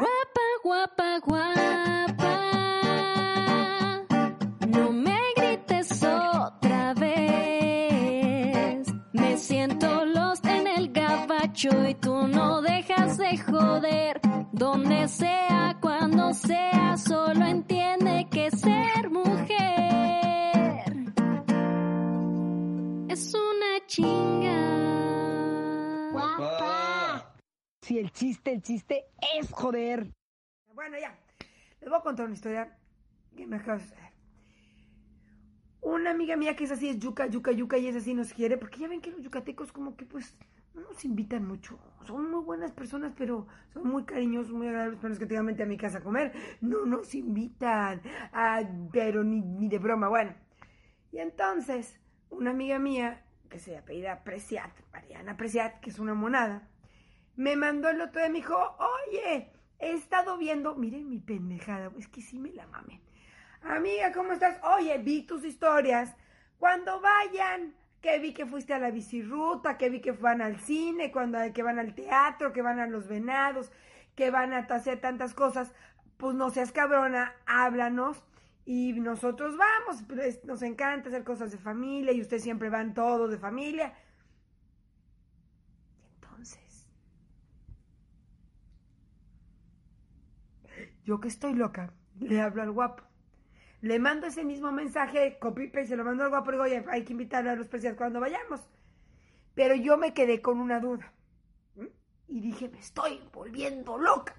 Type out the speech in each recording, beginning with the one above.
Guapa, guapa, guapa. No me grites otra vez. Me siento lost en el gabacho y tú no dejas de joder. Donde sea, cuando sea, solo entiende El chiste, el chiste es joder. Bueno, ya. Les voy a contar una historia que me acaba de suceder. Una amiga mía que es así, es yuca, yuca, yuca, y es así, nos quiere, porque ya ven que los yucatecos como que pues no nos invitan mucho. Son muy buenas personas, pero son muy cariñosos, muy agradables, pero es que te ven a mi casa a comer. No nos invitan, ah, pero ni, ni de broma. Bueno, y entonces, una amiga mía, que se apellida Preciat, Mariana Preciat, que es una monada, me mandó el otro día, me dijo, oye, he estado viendo, miren mi pendejada, es que sí me la mamen. Amiga, ¿cómo estás? Oye, vi tus historias. Cuando vayan, que vi que fuiste a la bicirruta, que vi que van al cine, cuando que van al teatro, que van a los venados, que van a hacer tantas cosas, pues no seas cabrona, háblanos y nosotros vamos, pues, nos encanta hacer cosas de familia y ustedes siempre van todos de familia. Y entonces, yo que estoy loca, le hablo al guapo. Le mando ese mismo mensaje, copy paste, se lo mando al guapo, digo, oye, hay que invitarle a los preciados cuando vayamos. Pero yo me quedé con una duda. Y dije, me estoy volviendo loca.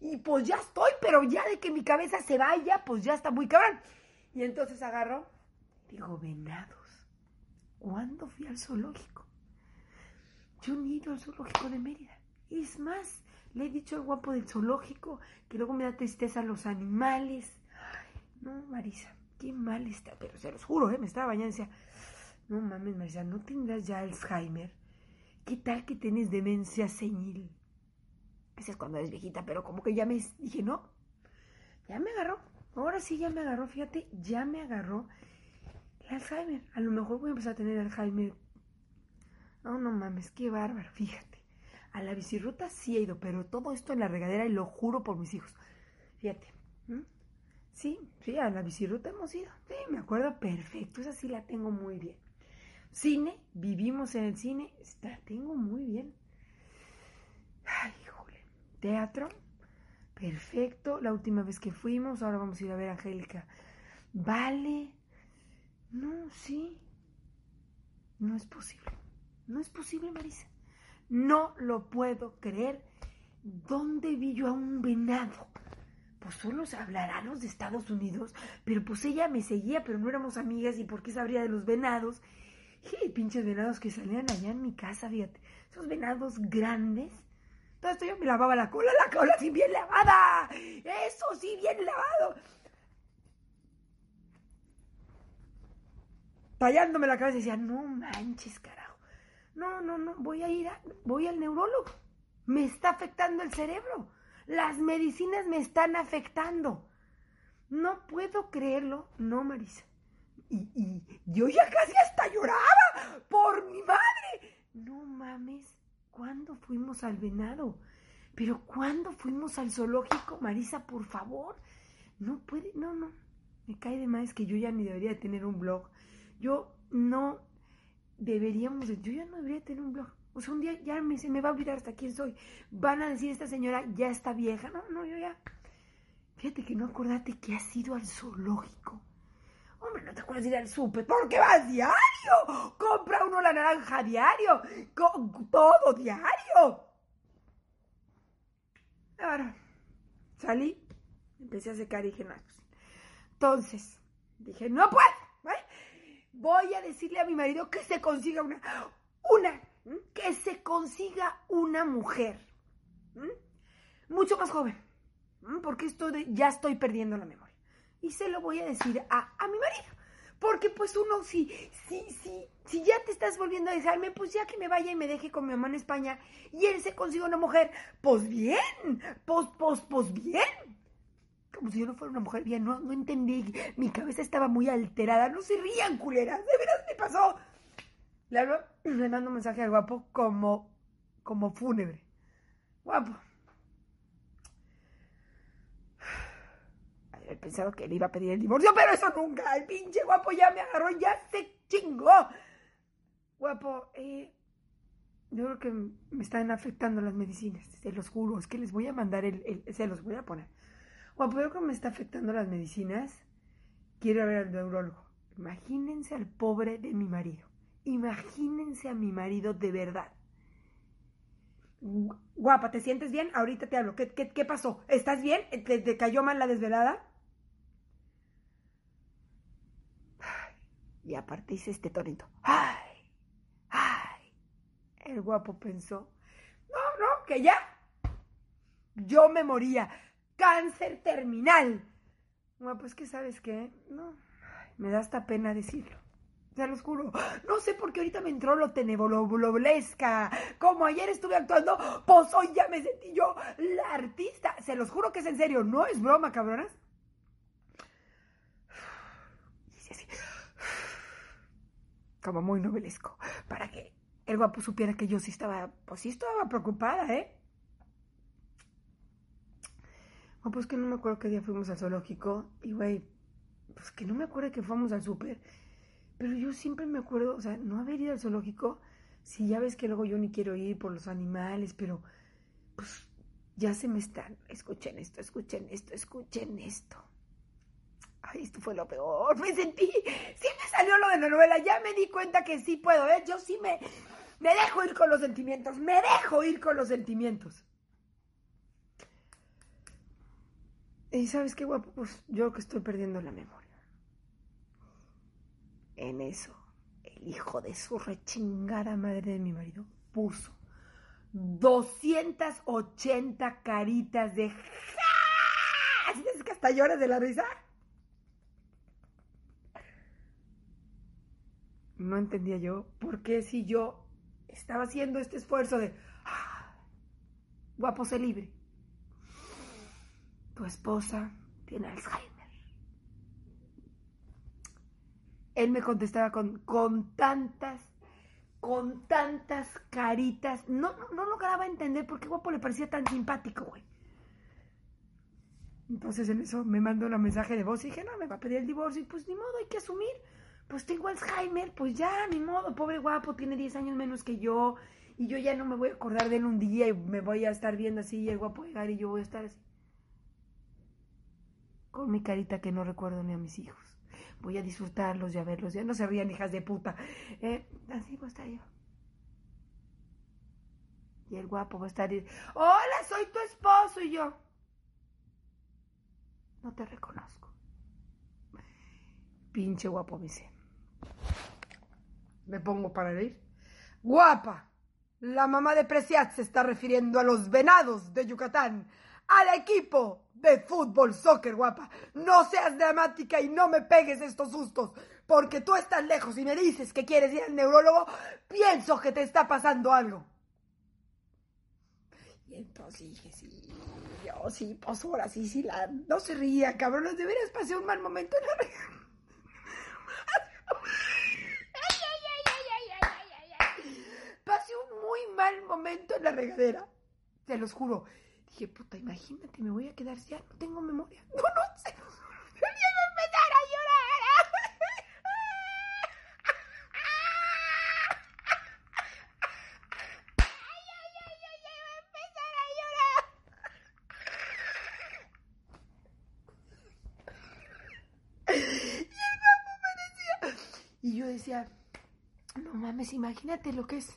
Y pues ya estoy, pero ya de que mi cabeza se vaya, pues ya está muy cabrón. Y entonces agarro, digo, venados. ¿Cuándo fui al zoológico? Yo ni ido al zoológico de Mérida. Es más, le he dicho al guapo del zoológico que luego me da tristeza los animales. No, Marisa, qué mal está. Pero se los juro, ¿eh? me estaba bañando y decía, no mames, Marisa, ¿no tendrás ya Alzheimer? ¿Qué tal que tienes demencia senil? Esa es cuando eres viejita, pero como que ya me dije, no, ya me agarró. Ahora sí ya me agarró, fíjate, ya me agarró el Alzheimer. A lo mejor voy a empezar a tener Alzheimer. No, no mames, qué bárbaro, fíjate. A la bicirruta sí he ido, pero todo esto en la regadera y lo juro por mis hijos. Fíjate. Sí, sí, a la bicirruta hemos ido. Sí, me acuerdo perfecto, esa sí la tengo muy bien. Cine, vivimos en el cine, la tengo muy bien. Ay, híjole. Teatro, perfecto. La última vez que fuimos, ahora vamos a ir a ver a Angélica. Vale. No, sí. No es posible. No es posible, Marisa. No lo puedo creer. ¿Dónde vi yo a un venado? Pues solo se hablará los de Estados Unidos, pero pues ella me seguía, pero no éramos amigas y por qué sabría de los venados. Y pinches venados que salían allá en mi casa, fíjate. Esos venados grandes. Todo esto yo me lavaba la cola, la cola sí bien lavada. Eso sí bien lavado. Tallándome la cabeza y decía, no manches, carajo. No, no, no, voy a ir a, voy al neurólogo. Me está afectando el cerebro. Las medicinas me están afectando. No puedo creerlo. No, Marisa. Y, y yo ya casi hasta lloraba por mi madre. No mames, ¿cuándo fuimos al venado? Pero ¿cuándo fuimos al zoológico, Marisa, por favor? No puede, no, no. Me cae de más que yo ya ni debería de tener un blog. Yo no deberíamos, de- yo ya no debería tener un blog. O sea, un día ya me, se me va a olvidar hasta quién soy. Van a decir, esta señora ya está vieja. No, no, yo ya. Fíjate que no acordate que has ido al zoológico. Hombre, no te acuerdas de ir al súper. ¿Por qué vas diario? Compra uno la naranja diario. Co- todo diario. Ahora, salí, empecé a secar y dije, no, pues. Entonces, dije, no puedo. Voy a decirle a mi marido que se consiga una, una, que se consiga una mujer. Mucho más joven. Porque esto de- ya estoy perdiendo la memoria. Y se lo voy a decir a, a mi marido. Porque pues uno, si, si, si, si ya te estás volviendo a dejarme, pues ya que me vaya y me deje con mi mamá en España y él se consiga una mujer, pues bien, pues, pues, pues bien como si yo no fuera una mujer bien. No, no entendí. Mi cabeza estaba muy alterada. No se rían, culeras. De veras me pasó. Le, hablo, le mando un mensaje al guapo como, como fúnebre. Guapo. Haber pensado que le iba a pedir el divorcio, pero eso nunca. El pinche guapo ya me agarró, ya se chingó. Guapo, eh, yo creo que me están afectando las medicinas, se los juro. Es que les voy a mandar el se los voy a poner. Guapo, creo que me está afectando las medicinas. Quiero ver al neurólogo. Imagínense al pobre de mi marido. Imagínense a mi marido de verdad. Guapa, ¿te sientes bien? Ahorita te hablo. ¿Qué, qué, pasó? ¿Estás bien? ¿Te, ¿Te, cayó mal la desvelada? Y aparte hice este tonito. ¡Ay! ¡Ay! El guapo pensó. No, no, que ya. Yo me moría. Cáncer terminal. Guapo, es que sabes qué. No, me da hasta pena decirlo. Se los juro. No sé por qué ahorita me entró lo tenebroblesca. Como ayer estuve actuando, pues hoy ya me sentí yo la artista. Se los juro que es en serio. No es broma, cabronas. Como muy novelesco. Para que el guapo supiera que yo sí estaba, pues sí estaba preocupada, ¿eh? Oh, pues que no me acuerdo qué día fuimos al zoológico. Y, güey, pues que no me acuerdo que fuimos al súper. Pero yo siempre me acuerdo, o sea, no haber ido al zoológico, si ya ves que luego yo ni quiero ir por los animales, pero pues ya se me están. Escuchen esto, escuchen esto, escuchen esto. Ay, esto fue lo peor. Me sentí, sí me salió lo de la novela, ya me di cuenta que sí puedo, ¿eh? Yo sí me, me dejo ir con los sentimientos, me dejo ir con los sentimientos. Y sabes qué guapo, pues yo que estoy perdiendo la memoria. En eso, el hijo de su rechingada madre de mi marido puso 280 caritas de ¡Ja! ¿Sí que hasta lloras de la risa? No entendía yo por qué si yo estaba haciendo este esfuerzo de ¡Ah! guapo se libre. Tu esposa tiene Alzheimer. él me contestaba con, con tantas, con tantas caritas. No, no, no lograba entender por qué guapo le parecía tan simpático, güey. Entonces en eso me mandó un mensaje de voz y dije, no, me va a pedir el divorcio. Y pues ni modo, hay que asumir. Pues tengo Alzheimer, pues ya, ni modo, pobre guapo, tiene 10 años menos que yo. Y yo ya no me voy a acordar de él un día y me voy a estar viendo así y el guapo llegar y yo voy a estar así. Con mi carita que no recuerdo ni a mis hijos voy a disfrutarlos y a verlos. Ya no se rían, hijas de puta. Eh, así va a estar yo. Y el guapo va a estar. Hola, soy tu esposo. Y yo. No te reconozco. Pinche guapo, me dice. Me pongo para reír. Guapa. La mamá de Preciat se está refiriendo a los venados de Yucatán. Al equipo de fútbol, soccer, guapa. No seas dramática y no me pegues estos sustos, porque tú estás lejos y me dices que quieres ir al neurólogo, pienso que te está pasando algo. Y entonces dije, sí, yo sí, pues ahora sí, sí, la... no se ría, cabrón, de veras pasé un mal momento en la regadera. Pasé un muy mal momento en la regadera, te los juro. Dije, puta, imagínate, me voy a quedar ya no tengo memoria. No, no sé. Yo a empezar a llorar. Ay, ay, ay, ay, ay, voy a empezar a llorar. Y el guapo me decía. Y yo decía, no mames, imagínate lo que es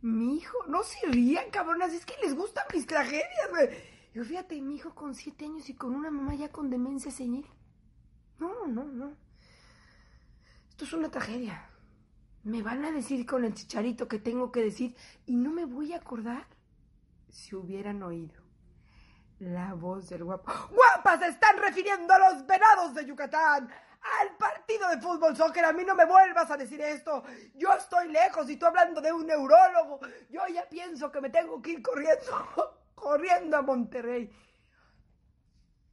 mi hijo, no se rían, cabronas, es que les gustan mis tragedias, güey. Yo fíjate, mi hijo con siete años y con una mamá ya con demencia senil. No, no, no. Esto es una tragedia. Me van a decir con el chicharito que tengo que decir y no me voy a acordar si hubieran oído la voz del guapo. ¡Guapas! Se están refiriendo a los venados de Yucatán al partido de fútbol soccer. A mí no me vuelvas a decir esto. Yo estoy lejos y tú hablando de un neurólogo. Yo ya pienso que me tengo que ir corriendo, corriendo a Monterrey.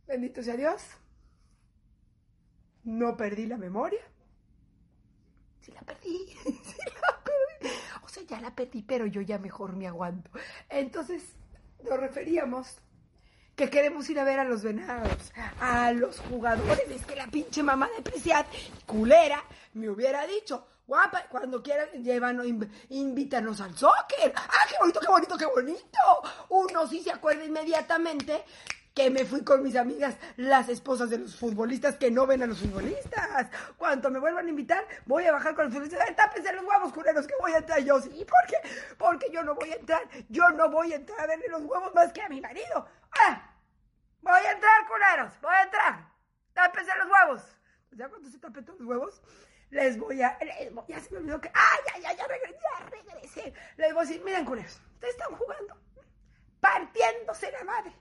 Bendito sea Dios. No perdí la memoria. Sí la perdí, la perdí. O sea, ya la perdí, pero yo ya mejor me aguanto. Entonces, nos referíamos que queremos ir a ver a los venados, a los jugadores. Es que la pinche mamá de Preciat, culera, me hubiera dicho, guapa, cuando quieran, llévanos, inv- invítanos al soccer. ¡Ah, qué bonito, qué bonito, qué bonito! Uno sí se acuerda inmediatamente que me fui con mis amigas, las esposas de los futbolistas que no ven a los futbolistas. Cuando me vuelvan a invitar, voy a bajar con los futbolistas. ¡Ay, tápense los huevos, culeros, que voy a entrar yo! ¿Sí? ¿Por qué? Porque yo no voy a entrar. Yo no voy a entrar a verle los huevos más que a mi marido. Voy a entrar. Tápense los huevos. Pues ya cuando se tapen todos los huevos, les voy a... les voy- ya se me olvidó que... ¡Ah, ya, ya, ya regresé! Ya regresé. Les voy a decir, miren, culeros, ustedes están jugando. Partiéndose la madre.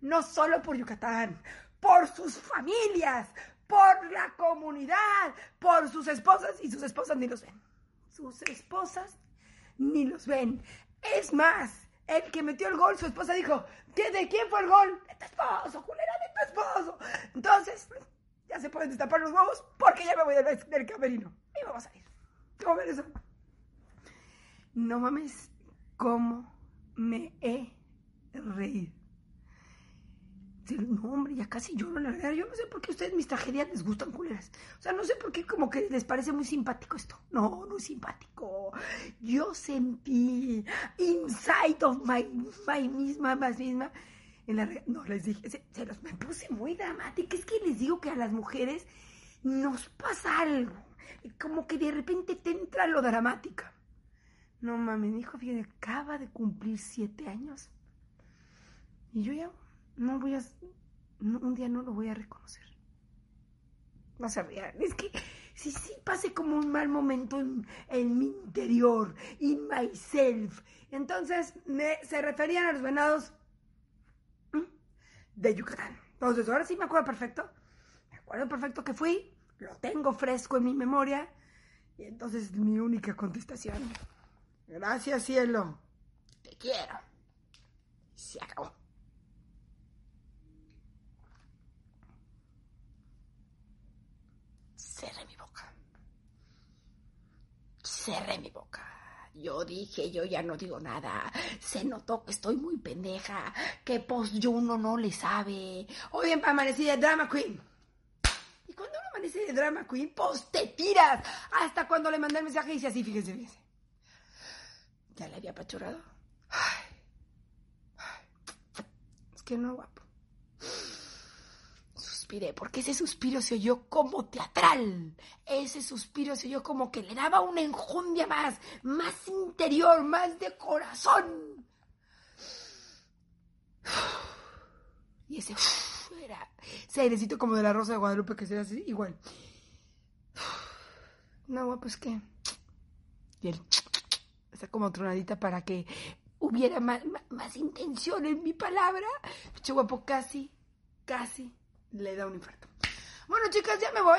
No solo por Yucatán, por sus familias, por la comunidad, por sus esposas y sus esposas ni los ven. Sus esposas ni los ven. Es más, el que metió el gol, su esposa dijo, ¿de de quién fue el gol? De tu esposo, culera, Entonces, ya se pueden destapar los huevos porque ya me voy del, del camerino. Y vamos a ir. ¿Cómo ven eso? No mames, cómo me he reído. No, hombre, ya casi lloro, la verdad. Yo no sé por qué a ustedes mis tragedias les gustan culeras. O sea, no sé por qué como que les parece muy simpático esto. No, no es simpático. Yo sentí inside of my, my misma, más misma. No, les dije, se, los me puse muy dramática. Es que les digo que a las mujeres nos pasa algo. Como que de repente te entra lo dramática. No mames, mi hijo, acaba de cumplir siete años. Y yo ya no voy a. un día no lo voy a reconocer. No se. Es que sí, sí, pasé como un mal momento en, en mi interior, in myself. Entonces, se referían a los venados. De Yucatán. Entonces, ahora sí me acuerdo perfecto. Me acuerdo perfecto que fui. Lo tengo fresco en mi memoria. Y entonces mi única contestación. Gracias, cielo. Te quiero. Se acabó. Cerré mi boca. Cerré mi boca. Yo dije, yo ya no digo nada. Se notó que estoy muy pendeja. Que pues yo uno no le sabe. Hoy amanecí de drama queen. Y cuando uno amanece de drama queen, pues te tiras. Hasta cuando le mandé el mensaje dice así, fíjese, fíjese. Ya le había apachurrado. Ay, ay. Es que no, guapo. Porque ese suspiro se oyó como teatral. Ese suspiro se oyó como que le daba una enjundia más, más interior, más de corazón. Y ese era ese airecito como de la Rosa de Guadalupe que se así, igual. No, guapo, es que... Y el está como tronadita para que hubiera más, más, intención en mi palabra. Pinche guapo, casi, casi le da un infarto. Bueno, chicas, ya me voy.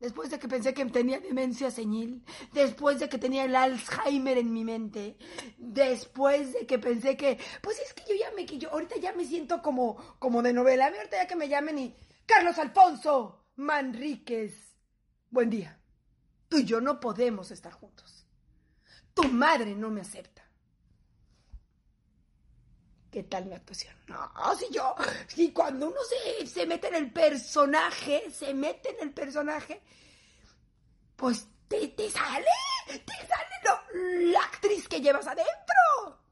Después de que pensé que tenía demencia senil, después de que tenía el Alzheimer en mi mente, después de que pensé que, pues es que yo ya me, que yo ahorita ya me siento como, como de novela. A mí ahorita ya que me llamen y, Carlos Alfonso Manríquez, buen día. Tú y yo no podemos estar juntos. Tu madre no me acepta. ¿Qué tal mi actuación? No, si yo, si cuando uno se, se mete en el personaje, se mete en el personaje, pues te, te sale, te sale la actriz que llevas adentro.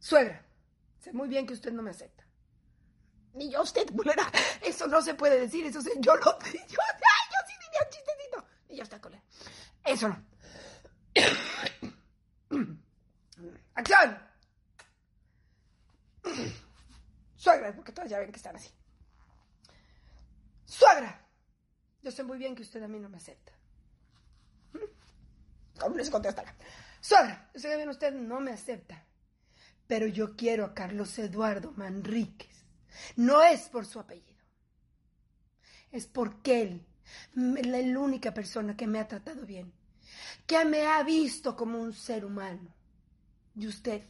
Suegra, sé muy bien que usted no me acepta. Ni yo usted, culera. Eso no se puede decir, eso se, yo lo, yo, ay, yo sí diría un chistecito. Y ya está, culera. Eso no. ¡Acción! Suegra, porque todas ya ven que están así. Suegra, yo sé muy bien que usted a mí no me acepta. ¿Mm? ¿Cómo les contestará? Suegra, yo sé bien usted no me acepta. Pero yo quiero a Carlos Eduardo Manríquez. No es por su apellido. Es porque él es la única persona que me ha tratado bien. Que me ha visto como un ser humano. Y usted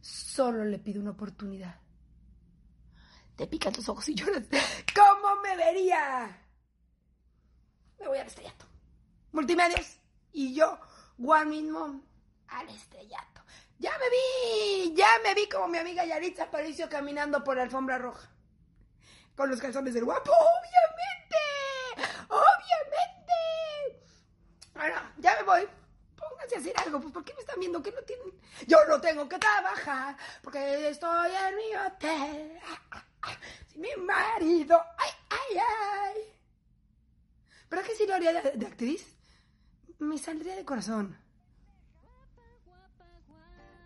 solo le pide una oportunidad. Te pican tus ojos y lloras. ¿Cómo me vería? Me voy al estrellato. Multimedios y yo, One mismo, al estrellato. Ya me vi, ya me vi como mi amiga Yaritza Aparicio caminando por la alfombra roja. Con los calzones del guapo, obviamente. Obviamente. Bueno, ya me voy. Pónganse a hacer algo, pues ¿por qué me están viendo que no tienen? Yo no tengo que trabajar porque estoy en mi hotel. Mi marido. Ay, ay, ay. ¿Pero que si lo haría de, actriz? Me saldría de corazón.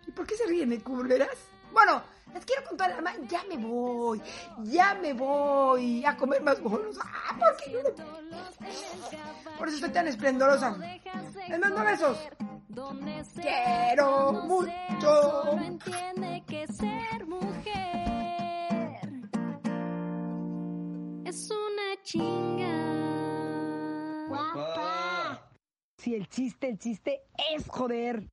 ¿Y por qué se ríen de culeras? Bueno, les quiero contar, alma, ya me voy, ya me voy a comer más bolos. Ah, ¿por eso estoy tan esplendorosa. Les mando besos. Quiero mucho. Entiende que ser mujer chinga. Si el chiste, el chiste es joder.